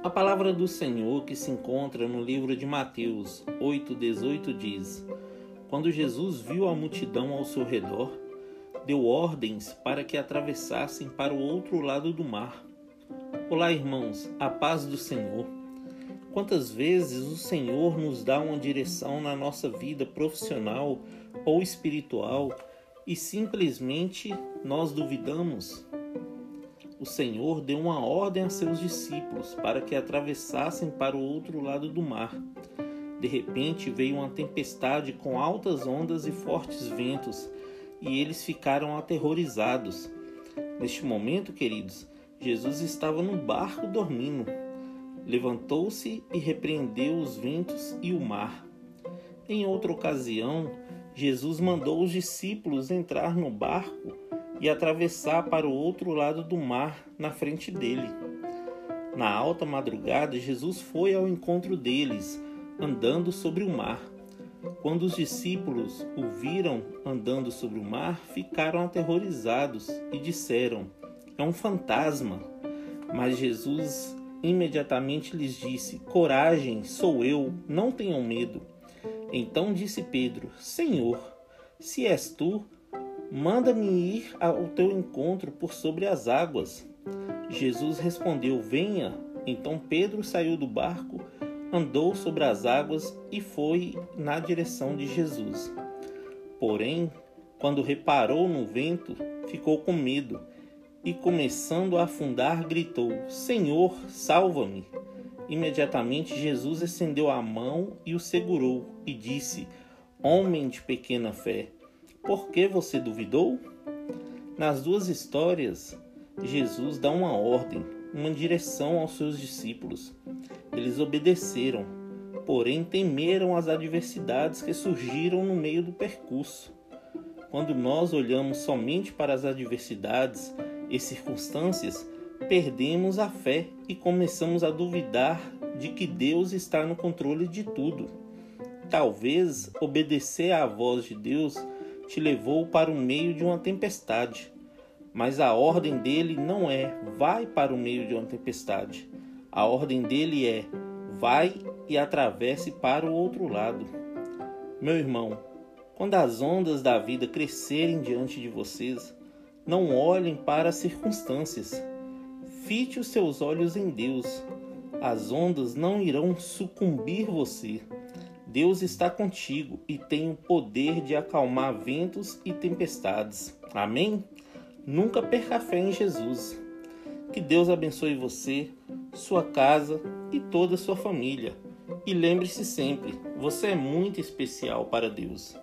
A palavra do Senhor que se encontra no livro de Mateus 8,18 diz: Quando Jesus viu a multidão ao seu redor, deu ordens para que atravessassem para o outro lado do mar. Olá, irmãos, a paz do Senhor. Quantas vezes o Senhor nos dá uma direção na nossa vida profissional ou espiritual e simplesmente nós duvidamos? O Senhor deu uma ordem a seus discípulos para que atravessassem para o outro lado do mar. De repente veio uma tempestade com altas ondas e fortes ventos, e eles ficaram aterrorizados. Neste momento, queridos, Jesus estava no barco dormindo. Levantou-se e repreendeu os ventos e o mar. Em outra ocasião, Jesus mandou os discípulos entrar no barco e atravessar para o outro lado do mar na frente dele. Na alta madrugada, Jesus foi ao encontro deles, andando sobre o mar. Quando os discípulos o viram andando sobre o mar, ficaram aterrorizados e disseram: É um fantasma. Mas Jesus imediatamente lhes disse: Coragem, sou eu, não tenham medo. Então disse Pedro: Senhor, se és tu, Manda-me ir ao teu encontro por sobre as águas. Jesus respondeu: Venha. Então Pedro saiu do barco, andou sobre as águas e foi na direção de Jesus. Porém, quando reparou no vento, ficou com medo e, começando a afundar, gritou: Senhor, salva-me! Imediatamente Jesus estendeu a mão e o segurou e disse: Homem de pequena fé, por que você duvidou? Nas duas histórias, Jesus dá uma ordem, uma direção aos seus discípulos. Eles obedeceram, porém temeram as adversidades que surgiram no meio do percurso. Quando nós olhamos somente para as adversidades e circunstâncias, perdemos a fé e começamos a duvidar de que Deus está no controle de tudo. Talvez obedecer à voz de Deus te levou para o meio de uma tempestade. Mas a ordem dele não é vai para o meio de uma tempestade. A ordem dele é vai e atravesse para o outro lado. Meu irmão, quando as ondas da vida crescerem diante de vocês, não olhem para as circunstâncias. Fite os seus olhos em Deus. As ondas não irão sucumbir você. Deus está contigo e tem o poder de acalmar ventos e tempestades. Amém? Nunca perca fé em Jesus. Que Deus abençoe você, sua casa e toda a sua família. E lembre-se sempre, você é muito especial para Deus.